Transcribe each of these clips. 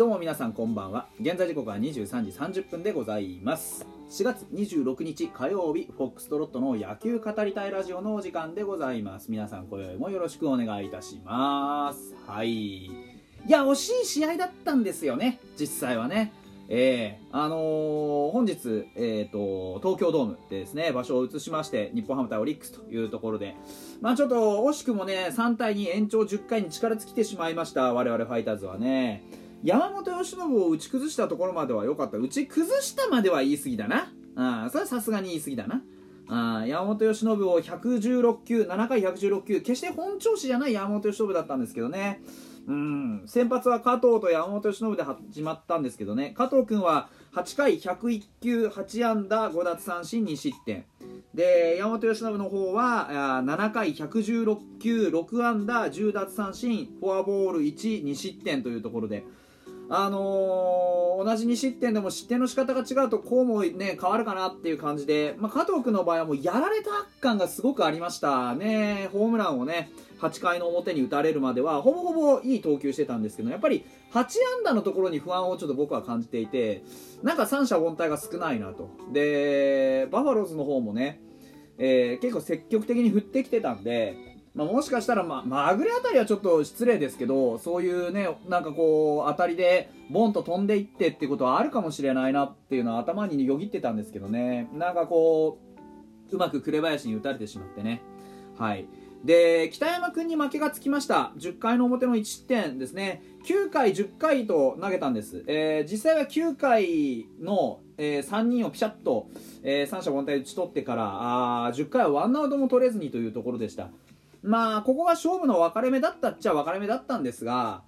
どうも皆さんこんばんは。現在時刻は23時30分でございます。4月26日火曜日フォックストロットの野球語りたいラジオのお時間でございます。皆さん今宵もよろしくお願いいたします。はい。いや惜しい試合だったんですよね。実際はね。えー、あのー、本日、えーと、東京ドームでですね場所を移しまして日本ハム対オリックスというところで、まあ、ちょっと惜しくもね3対2延長10回に力尽きてしまいました。我々ファイターズはね。山本由伸を打ち崩したところまでは良かった。打ち崩したまでは言い過ぎだな。あそれはさすがに言い過ぎだな。あ山本由伸を116球7回116球決して本調子じゃない山本由伸だったんですけどね。うん先発は加藤と山本由伸で始まったんですけどね。加藤君は8回101球8安打5奪三振2失点。で山本由伸の方は7回116球6安打10奪三振フォアボール12失点というところで。あのー、同じ2失点でも失点の仕方が違うとこうもね変わるかなっていう感じで、まあ、加藤君の場合はもうやられた感がすごくありましたね。ホームランをね8回の表に打たれるまではほぼほぼいい投球してたんですけどやっぱり8安打のところに不安をちょっと僕は感じていてなんか三者凡退が少ないなと。でバファローズの方もね、えー、結構積極的に振ってきてたんでまあ、もしかしたら、まあ、まぐれあたりはちょっと失礼ですけどそういうねなんかこう当たりでボンと飛んでいってってことはあるかもしれないなっていうのは頭によぎってたんですけどね。なんかこううまく紅林に打たれてしまってね。はい。で北山君に負けがつきました。10回の表の1失点ですね。9回10回と投げたんです、えー、実際は9回の、えー、3人をピシャッと、えー、三者凡退打ち取ってからあ10回はワンアウトも取れずにというところでした。まあここが勝負の分かれ目だったっちゃ分かれ目だったんですが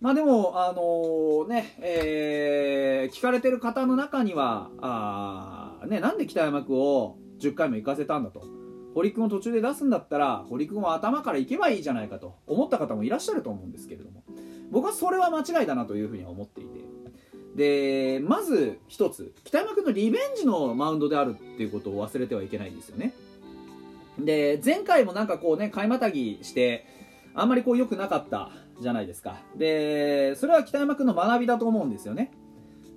まあでもあのー、ねえー、聞かれてる方の中にはあねなんで北山君を10回も行かせたんだと。堀君を途中で出すんだったら堀君は頭から行けばいいじゃないかと思った方もいらっしゃると思うんですけれども。僕はそれは間違いだなというふうには思っていて。でまず一つ北山君のリベンジのマウンドであるっていうことを忘れてはいけないんですよね。で前回もなんかこうね買いまたぎしてあんまりこう良くなかったじゃないですか。でそれは北山君の学びだと思うんですよね。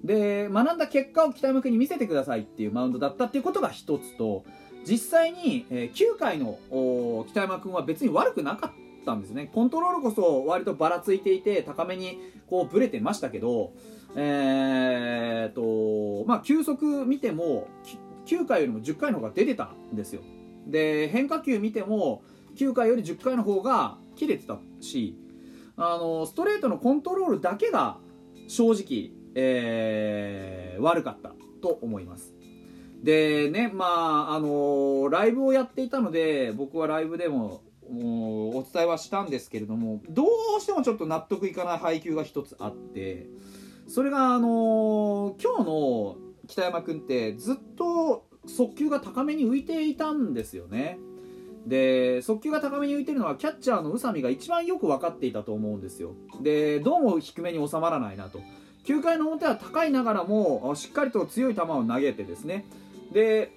で学んだ結果を北山君に見せてくださいっていうマウンドだったっていうことが一つと実際に、え9回の北山君は別に悪くなかったんですね。コントロールこそ割とばらついていて高めにこうブレてましたけどえー、とまあ球速見ても9回よりも10回の方が出てたんですよ。で変化球見ても9回より10回の方が切れてたしあのストレートのコントロールだけが正直、えー、悪かったと思います。でねまああのライブをやっていたので僕はライブでもお伝えはしたんですけれどもどうしてもちょっと納得いかない配球が一つあってそれがあの今日の北山君ってずっと速球が高めに浮いていたんですよね。で速球が高めに浮いてるのはキャッチャーの宇佐美が一番よく分かっていたと思うんですよ。でどうも低めに収まらないなと。9回の表は高いながらもしっかりと強い球を投げてですね。で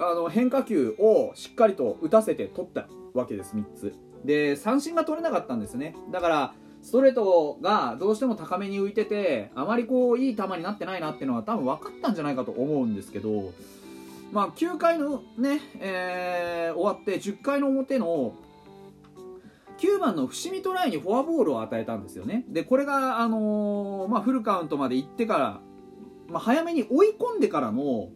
あの変化球をしっかりと打たせて取ったわけです3つ。で三振が取れなかったんですね。だからストレートがどうしても高めに浮いててあまりこういい球になってないなっていうのは多分分かったんじゃないかと思うんですけどまあ、9回のね、えー、終わって10回の表の9番の伏見トライにフォアボールを与えたんですよね。でこれが、あのー、まあ、フルカウントまで行ってから、まあ、早めに追い込んでからの、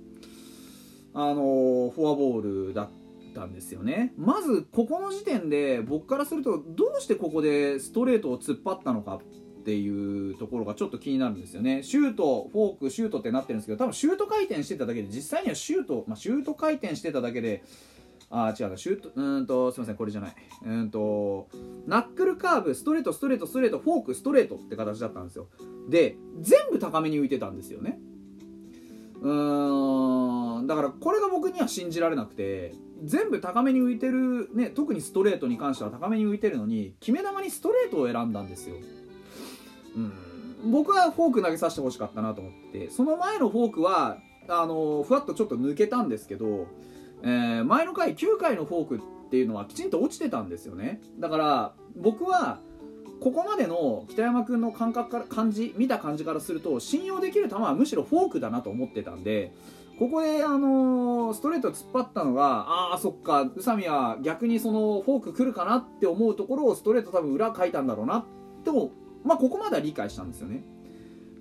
あのー、フォアボールだったんですよね。まずここの時点で僕からするとどうしてここでストレートを突っ張ったのか。っていうところがちょっと気になるんですよね。シュートフォークシュートってなってるんですけど多分シュート回転してただけで実際にはシュート、まあ、シュート回転してただけであ違うなシュートうんとすいませんこれじゃない。うんとナックルカーブストレートストレートストレートフォークストレートって形だったんですよ。で全部高めに浮いてたんですよね。うーんだからこれが僕には信じられなくて全部高めに浮いてる、ね、特にストレートに関しては高めに浮いてるのに決め球にストレートを選んだんですよ。うん、僕はフォーク投げさせてほしかったなと思ってその前のフォークはあのふわっとちょっと抜けたんですけど、えー、前の回9回のフォークっていうのはきちんと落ちてたんですよね。だから僕はここまでの北山君の感覚から感じ見た感じからすると信用できる球はむしろフォークだなと思ってたんでここで、あのー、ストレート突っ張ったのがああそっか宇佐美は逆にそのフォーク来るかなって思うところをストレート多分裏書いたんだろうなってまあここまでは理解したんですよね。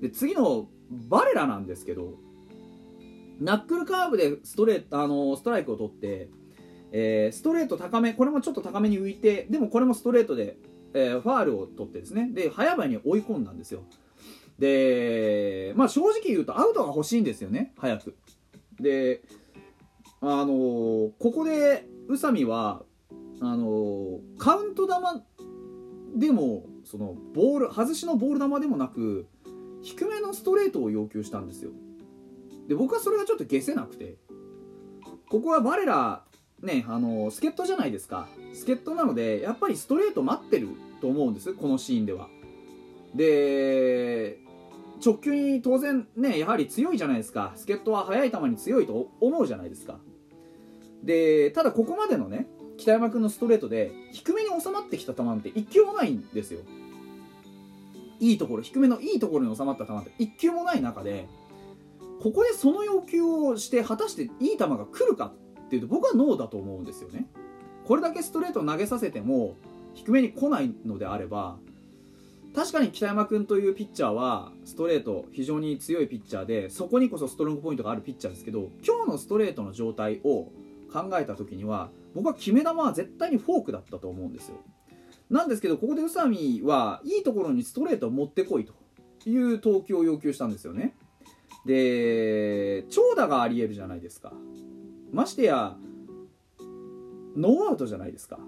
で次のバレラなんですけどナックルカーブでストレート、あの、ストライクを取って、えー、ストレート高めこれもちょっと高めに浮いてでもこれもストレートでえー、ファールを取ってですね。で早々に追い込んだんですよ。でまあ正直言うとアウトが欲しいんですよね早く。であのー、ここで宇佐美はあのー、カウント球でもそのボール外しのボール球でもなく低めのストレートを要求したんですよ。で僕はそれがちょっと消せなくて。ここはバレラねあの助っ人じゃないですか。助っ人なのでやっぱりストレート待ってると思うんです。このシーンでは。で直球に当然ねやはり強いじゃないですか。助っ人は速い球に強いと思うじゃないですか。でただここまでのね北山君のストレートで低めに収まってきた球なんて1球もないんですよ。いいところ低めのいいところに収まった球って1球もない中でここでその要求をして果たしていい球が来るかっていうと僕はノーだと思うんですよね。これだけストレートを投げさせても低めに来ないのであれば確かに北山君というピッチャーはストレート非常に強いピッチャーでそこにこそストロングポイントがあるピッチャーですけど今日のストレートの状態を考えた時には僕は決め球は絶対にフォークだったと思うんですよ。なんですけどここで宇佐美はいいところにストレートを持ってこいという投球を要求したんですよね。で長打がありえるじゃないですか。ましてやノーアウトじゃないですか。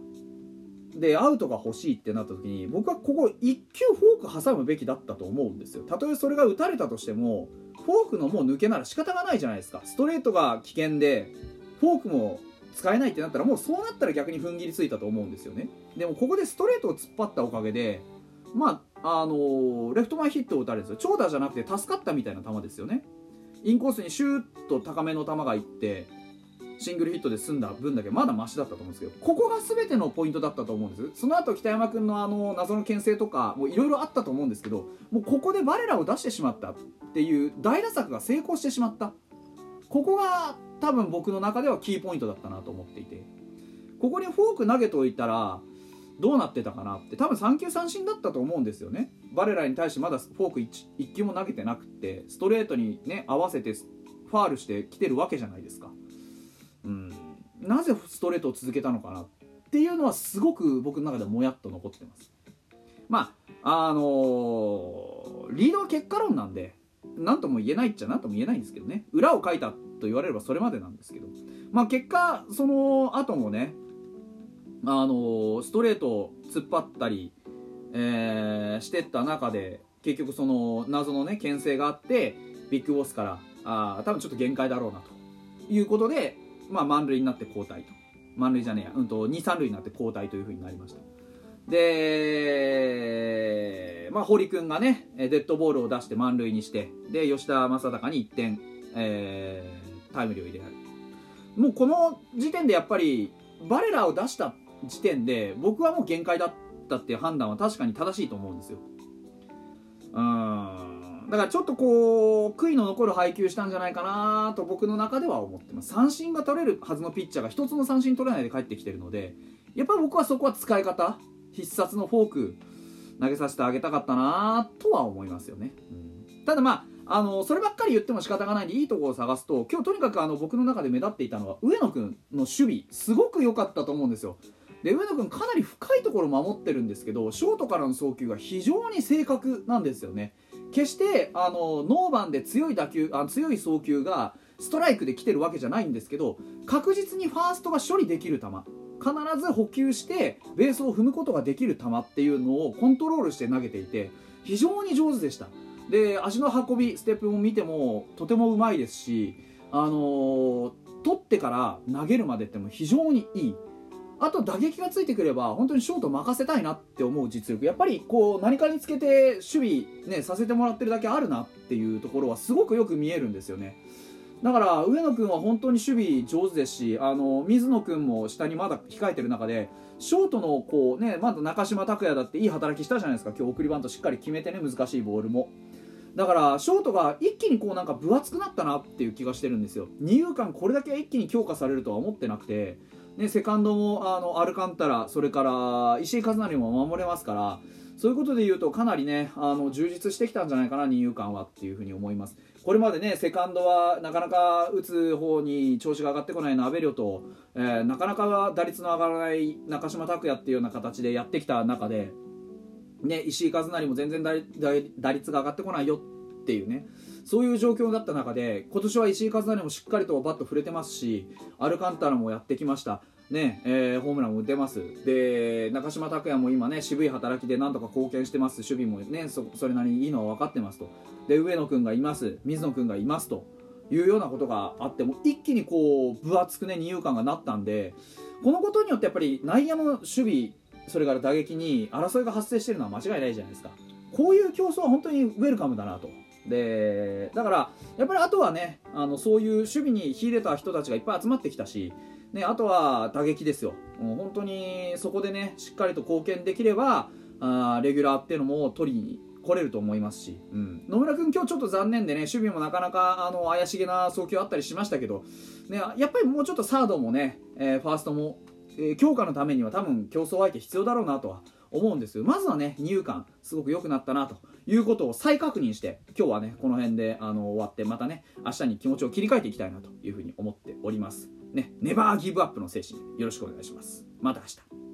でアウトが欲しいってなった時に僕はここ1球フォーク挟むべきだったと思うんですよ。たとえそれが打たれたとしてもフォークのもう抜けなら仕方がないじゃないですか。ストレートが危険でフォークも使えないってなったらもうそうなったら逆に踏ん切りついたと思うんですよね。でもここでストレートを突っ張ったおかげでまああのー、レフト前ヒットを打たれるんですよ長打じゃなくて助かったみたいな球ですよね。インコースにシューッと高めの球がいってシングルヒットで済んだ分だけまだマシだったと思うんですけどここが全てのポイントだったと思うんです。その後北山君のあの謎の牽制とかもいろいろあったと思うんですけどもうここでバレラを出してしまったっていう大打作が成功してしまった。ここが多分僕の中ではキーポイントだったなと思っていてここにフォーク投げておいたらどうなってたかなって多分3球三振だったと思うんですよね。バレラに対してまだフォーク 1, 1球も投げてなくてストレートにね合わせてファールしてきてるわけじゃないですか。うん、なぜストレートを続けたのかなっていうのはすごく僕の中でもやっと残ってます。まああのー、リードは結果論なんで何とも言えないっちゃ何とも言えないんですけどね。裏を書いたと言われればそれまでなんですけど。まあ結果その後もねあのー、ストレートを突っ張ったり、えー、してった中で結局その謎のね牽制があってビッグボスからあ多分ちょっと限界だろうなということでまあ、満塁になって交代と。満塁じゃねえや、うんと、2、3塁になって交代というふうになりました。で、まあ、堀君がね、デッドボールを出して満塁にして、で、吉田正尚に1点、えー、タイムリーを入れられる。もうこの時点でやっぱり、バレラを出した時点で、僕はもう限界だったっていう判断は確かに正しいと思うんですよ。うん。だからちょっとこう悔いの残る配球したんじゃないかなと僕の中では思ってます三振が取れるはずのピッチャーが一つの三振取れないで帰ってきてるのでやっぱり僕はそこは使い方必殺のフォーク投げさせてあげたかったなとは思いますよね、うん、ただまああのそればっかり言っても仕方がないんでいいところを探すと今日とにかくあの僕の中で目立っていたのは上野君の守備すごく良かったと思うんですよ。で上野君かなり深いところ守ってるんですけどショートからの送球が非常に正確なんですよね。決してあのノーバンで強い打球あ強い送球がストライクで来てるわけじゃないんですけど確実にファーストが処理できる球必ず補給してベースを踏むことができる球っていうのをコントロールして投げていて非常に上手でした。で足の運びステップも見てもとてもうまいですしあのー、取ってから投げるまでっても非常にいい。あと打撃がついてくれば本当にショート任せたいなって思う実力。やっぱりこう何かにつけて守備、ね、させてもらってるだけあるなっていうところはすごくよく見えるんですよね。だから上野君は本当に守備上手ですしあの水野君も下にまだ控えてる中でショートのこうねまだ中島拓也だっていい働きしたじゃないですか。今日送りバントしっかり決めてね難しいボールも。だからショートが一気にこうなんか分厚くなったなっていう気がしてるんですよ。二遊間これだけ一気に強化されるとは思ってなくてね、セカンドもあのアルカンタラそれから石井和成も守れますからそういうことで言うとかなりねあの充実してきたんじゃないかな二遊間はっていうふうに思います。これまでねセカンドはなかなか打つ方に調子が上がってこないナベリョと、えー、なかなか打率の上がらない中島拓也っていうような形でやってきた中で、ね、石井和成も全然打率が上がってこないよっていうねそういう状況だった中で今年は石井和成もしっかりとバット触れてますしアルカンタラもやってきました。ねえー、ホームランも打てます。で中島拓也も今ね渋い働きでなんとか貢献してます。守備もねそそれなりにいいのは分かってますと。で上野君がいます。水野君がいますと。いうようなことがあっても一気にこう分厚くね二遊間がなったんでこのことによってやっぱり内野の守備それから打撃に争いが発生してるのは間違いないじゃないですか。こういう競争は本当にウェルカムだなと。でだからやっぱりあとはねあのそういう守備に秀でた人たちがいっぱい集まってきたし、ね、あとは打撃ですよ。もう本当にそこでねしっかりと貢献できればあレギュラーっていうのも取りに来れると思いますし、うん、野村君、今日ちょっと残念でね守備もなかなかあの怪しげな送球あったりしましたけど、ね、やっぱりもうちょっとサードもね、えー、ファーストも、えー、強化のためには多分競争相手必要だろうなとは思うんですよ。まずはね二遊間すごく良くなったなということを再確認して今日はねこの辺であの終わってまたね明日に気持ちを切り替えていきたいなというふうに思っております。ねネバーギブアップの精神よろしくお願いします。また明日。